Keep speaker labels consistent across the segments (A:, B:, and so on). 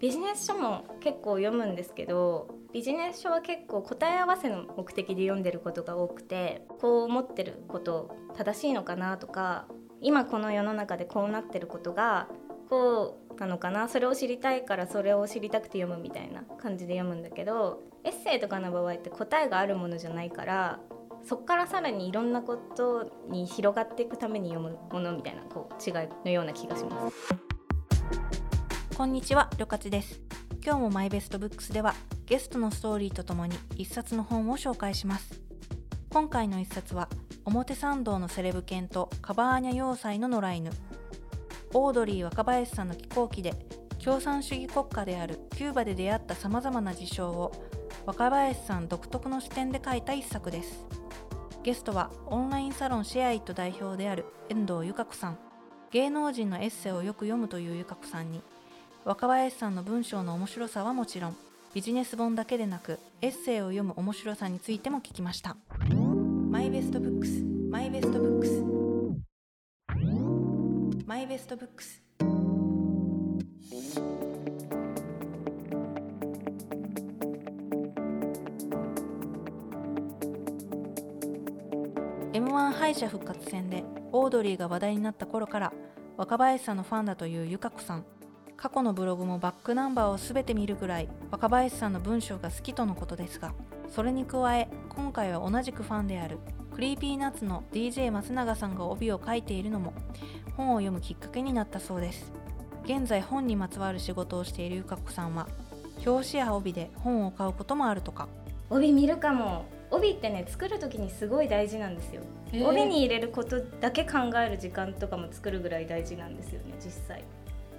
A: ビジネス書も結構読むんですけどビジネス書は結構答え合わせの目的で読んでることが多くてこう思ってること正しいのかなとか今この世の中でこうなってることがこうなのかなそれを知りたいからそれを知りたくて読むみたいな感じで読むんだけどエッセイとかの場合って答えがあるものじゃないからそこからさらにいろんなことに広がっていくために読むものみたいなこう違いのような気がします。
B: こんにちは、りょかちです。今日もマイベストブックスではゲストのストーリーとともに一冊の本を紹介します。今回の一冊は表参道のセレブ犬とカバーニャ要塞の野良犬。オードリー若林さんの寄稿記で共産主義国家であるキューバで出会ったさまざまな事象を若林さん独特の視点で書いた一作です。ゲストはオンラインサロンシェアイット代表である遠藤由香子さん。芸能人のエッセイをよく読むという優華子さんに若林さんの文章の面白さはもちろんビジネス本だけでなくエッセイを読む面白さについても聞きました。 My Best Books My Best Books。My Best Books。M 1敗者復活戦でオードリーが話題になった頃から若林さんのファンだという優華子さん。過去のブログもバックナンバーを全て見るぐらい若林さんの文章が好きとのことですがそれに加え今回は同じくファンである Creepy Nuts の DJ 松永さんが帯を書いているのも本を読むきっかけになったそうです。現在本にまつわる仕事をしている優華子さんは表紙や帯で本を買うこともあるとか。
A: 帯見るかも。帯ってね作る時にすごい大事なんですよ、帯に入れることだけ考える時間とかも作るぐらい大事なんですよね実際。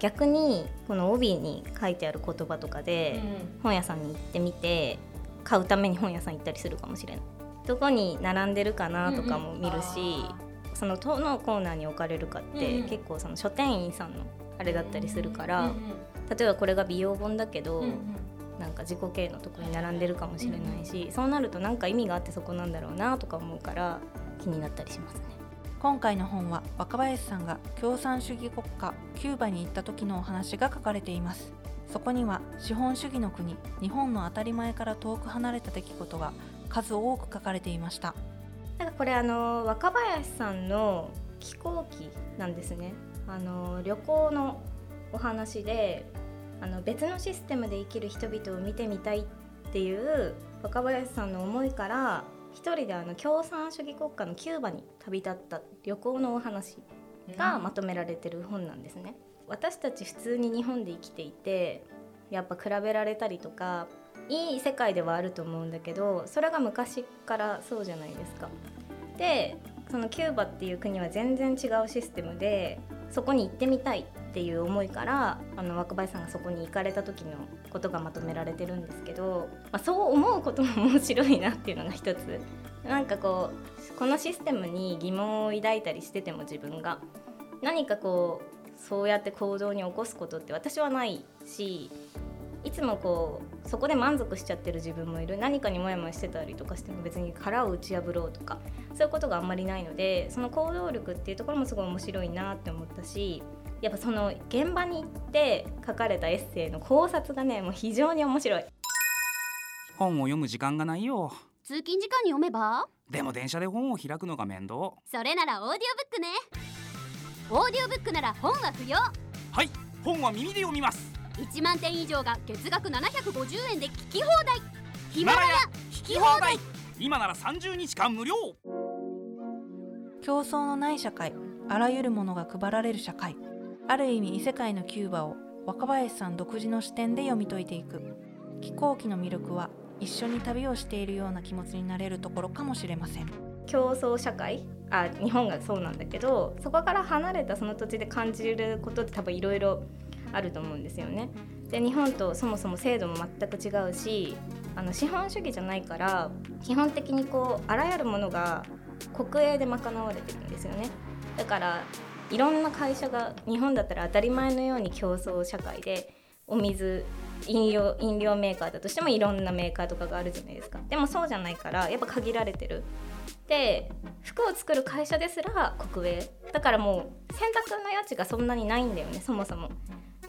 A: 逆にこの帯に書いてある言葉とかで本屋さんに行ってみて買うために本屋さん行ったりするかもしれない。どこに並んでるかなとかも見るし、うん。うん、そのどのコーナーに置かれるかって、うんうん、結構その書店員さんのあれだったりするから、うんうん、例えばこれが美容本だけど、うんうん、なんか自己経営のとこに並んでるかもしれないし、そうなるとなんか意味があってそこなんだろうなとか思うから気になったりしますね。
B: 今回の本は若林さんが共産主義国家キューバに行った時のお話が書かれています。そこには資本主義の国日本の当たり前から遠く離れた出来事が数多く書かれていました。
A: なんかこれあの若林さんの飛行機なんですね。あの旅行のお話であの別のシステムで生きる人々を見てみたいっていう若林さんの思いから一人であの共産主義国家のキューバに旅立った旅行のお話がまとめられてる本なんですね。私たち普通に日本で生きていてやっぱ比べられたりとかいい世界ではあると思うんだけどそれが昔からそうじゃないですか。でそのキューバっていう国は全然違うシステムでそこに行ってみたいっていう思いからあの若林さんがそこに行かれた時のことがまとめられてるんですけど、まあ、そう思うことも面白いなっていうのが一つ。なんかこうこのシステムに疑問を抱いたりしてても自分が何かこうそうやって行動に起こすことって私はないしいつもこうそこで満足しちゃってる自分もいる。何かにモヤモヤしてたりとかしても別に殻を打ち破ろうとかそういうことがあんまりないのでその行動力っていうところもすごい面白いなって思ったしやっぱその現場に行って書かれたエッセイの考察がねもう非常に面白い。
C: 本を読む時間がないよ。
D: 通勤時間に読めば？
C: でも電車で本を開くのが面倒。
D: それならオーディオブックね。オーディオブックなら本は不要。
C: はい本は耳で読みます。
D: 1万点以上が月額750円で聞き放題。
C: ヒマラヤ聞き放題。今なら30日間無料。
B: 競争のない社会あらゆるものが配られる社会ある意味異世界のキューバを若林さん独自の視点で読み解いていく飛行機の魅力は一緒に旅をしているような気持ちになれるところかもしれません
A: 競争社会？あ日本がそうなんだけどそこから離れたその土地で感じることって多分いろいろあると思うんですよね。で日本とそもそも制度も全く違うしあの資本主義じゃないから基本的にこうあらゆるものが国営で賄われてるんですよね。だからいろんな会社が日本だったら当たり前のように競争社会でお水飲料飲料メーカーだとしてもいろんなメーカーとかがあるじゃないですか。でもそうじゃないからやっぱ限られてる。で服を作る会社ですら国営。だからもう選択の余地がそんなにないんだよねそもそも。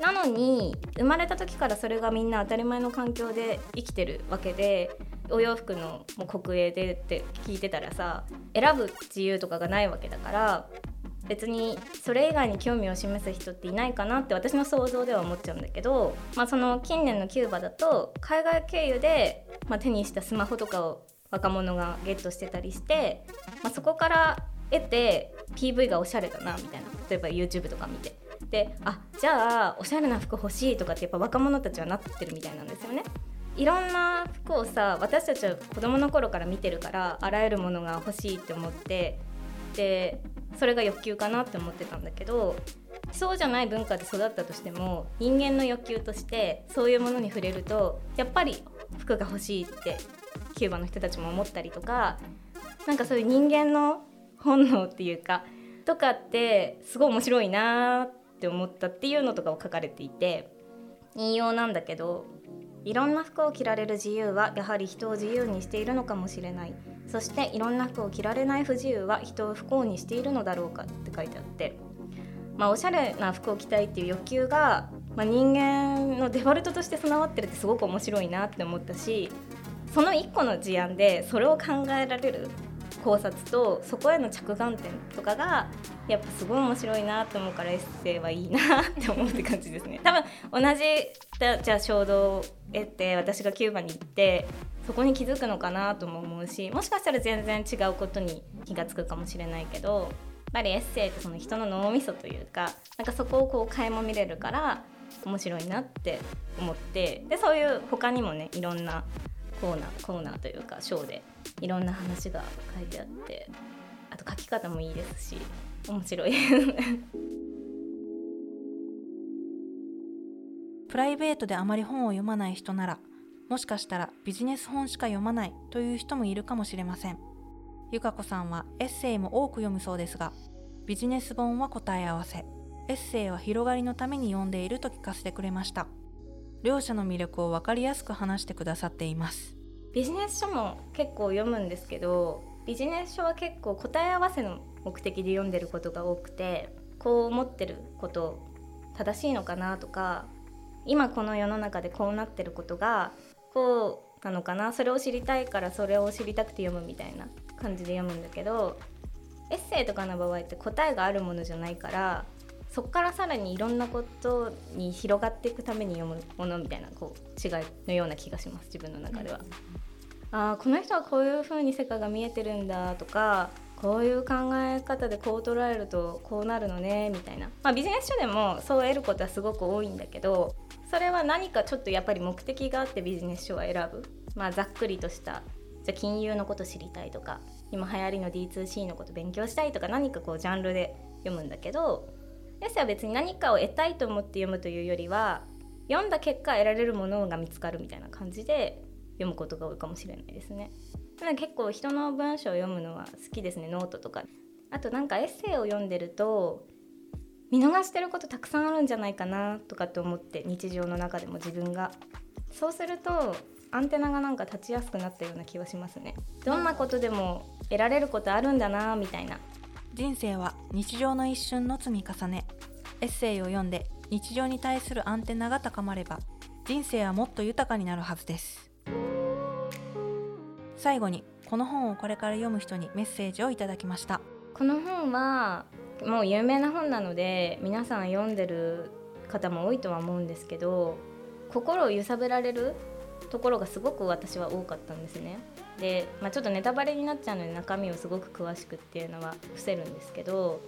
A: なのに生まれた時からそれがみんな当たり前の環境で生きてるわけでお洋服のもう国営でって聞いてたらさ選ぶ自由とかがないわけだから別にそれ以外に興味を示す人っていないかなって私の想像では思っちゃうんだけど、まあ、その近年のキューバだと海外経由で、まあ、手にしたスマホとかを若者がゲットしてたりして、まあ、そこから得て PV がおしゃれだなみたいな例えば YouTube とか見てであじゃあおしゃれな服欲しいとかってやっぱ若者たちはなってるみたいなんですよね。いろんな服をさ私たちは子供の頃から見てるからあらゆるものが欲しいって思ってでそれが欲求かなって思ってたんだけどそうじゃない文化で育ったとしても人間の欲求としてそういうものに触れるとやっぱり服が欲しいってキューバの人たちも思ったりとかなんかそういう人間の本能っていうかとかってすごい面白いなって思ったっていうのとかを書かれていて引用なんだけどいろんな服を着られる自由はやはり人を自由にしているのかもしれない。そしていろんな服を着られない不自由は人を不幸にしているのだろうかって書いてあって。まあおしゃれな服を着たいっていう欲求が、まあ、人間のデフォルトとして備わってるってすごく面白いなって思ったしその一個の事案でそれを考えられる考察とそこへの着眼点とかがやっぱすごい面白いなと思うからエッセイはいいなって思うって感じですね。多分同じじゃあ衝動を得て私がキューバに行ってそこに気づくのかなとも思うしもしかしたら全然違うことに気が付くかもしれないけどやっぱりエッセイってその人の脳みそというかなんかそこをこう垣間見れるから面白いなって思ってでそういう他にもねいろんなコーナーコーナーというかショーでいろんな話が書いてあってあと書き方もいいですし面白い。
B: プライベートであまり本を読まない人ならもしかしたらビジネス本しか読まないという人もいるかもしれません。ゆかこさんはエッセイも多く読むそうですがビジネス本は答え合わせ。エッセイは広がりのために読んでいると聞かせてくれました。両者の魅力を分かりやすく話してくださっています。
A: ビジネス書も結構読むんですけどビジネス書は結構答え合わせの目的で読んでることが多くてこう思ってること正しいのかなとか今この世の中でこうなってることがこうなのかなそれを知りたいからそれを知りたくて読むみたいな感じで読むんだけどエッセイとかの場合って答えがあるものじゃないからそこからさらにいろんなことに広がっていくために読むものみたいなこう違いのような気がします自分の中では。あこの人はこういう風に世界が見えてるんだとかこういう考え方でこう捉えるとこうなるのねみたいな、まあ、ビジネス書でもそう得ることはすごく多いんだけどそれは何かちょっとやっぱり目的があってビジネス書は選ぶ、まあ、ざっくりとしたじゃ金融のこと知りたいとか今流行りの D2C のこと勉強したいとか何かこうジャンルで読むんだけどエッセイは別に何かを得たいと思って読むというよりは読んだ結果得られるものが見つかるみたいな感じで読むことが多いかもしれないですね。結構人の文章を読むのは好きですねノートとか。あとなんかエッセイを読んでると見逃してることたくさんあるんじゃないかなとかって思って日常の中でも自分がそうするとアンテナがなんか立ちやすくなったような気はしますねどんなことでも得られることあるんだなみたいな
B: 人生は日常の一瞬の積み重ね。エッセイを読んで日常に対するアンテナが高まれば人生はもっと豊かになるはずです。最後にこの本をこれから読む人にメッセージをいただきました。
A: この本はもう有名な本なので皆さん読んでる方も多いとは思うんですけど心を揺さぶられるところがすごく私は多かったんですね。で、まあ、ちょっとネタバレになっちゃうので中身をすごく詳しくっていうのは伏せるんですけど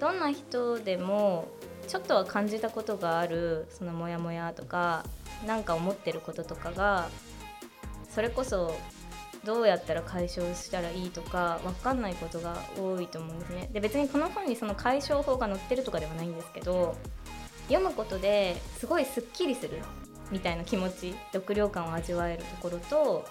A: どんな人でもちょっとは感じたことがあるそのモヤモヤとか何か思ってることとかがそれこそどうやったら解消したらいいとか分かんないことが多いと思うんですね。で別にこの本にその解消法が載ってるとかではないんですけど読むことですごいすっきりするみたいな気持ち読量感を味わえるところと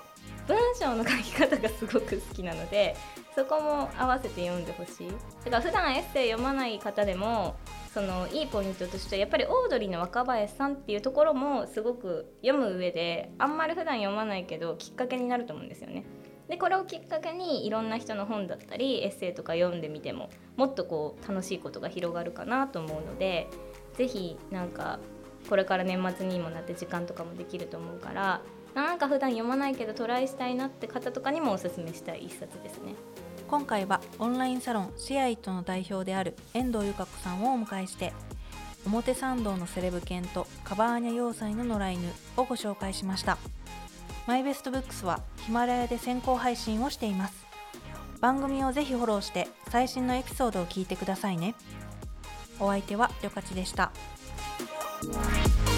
A: 文章の書き方がすごく好きなのでそこも合わせて読んでほしい。だから普段エッセイ読まない方でもそのいいポイントとしてやっぱりオードリーの若林さんっていうところもすごく読む上であんまり普段読まないけどきっかけになると思うんですよね。でこれをきっかけにいろんな人の本だったりエッセイとか読んでみてももっとこう楽しいことが広がるかなと思うので是非なんかこれから年末にもなって時間とかもできると思うからなんか普段読まないけどトライしたいなって方とかにもおすすめしたい一冊ですね。
B: 今回はオンラインサロンシェアイットの代表である遠藤由香子さんをお迎えして表参道のセレブ犬とカバーニャ要塞の野良犬をご紹介しましたマイベストブックスはヒマラヤで先行配信をしています番組をぜひフォローして最新のエピソードを聞いてくださいねお相手はりょかちでした。Música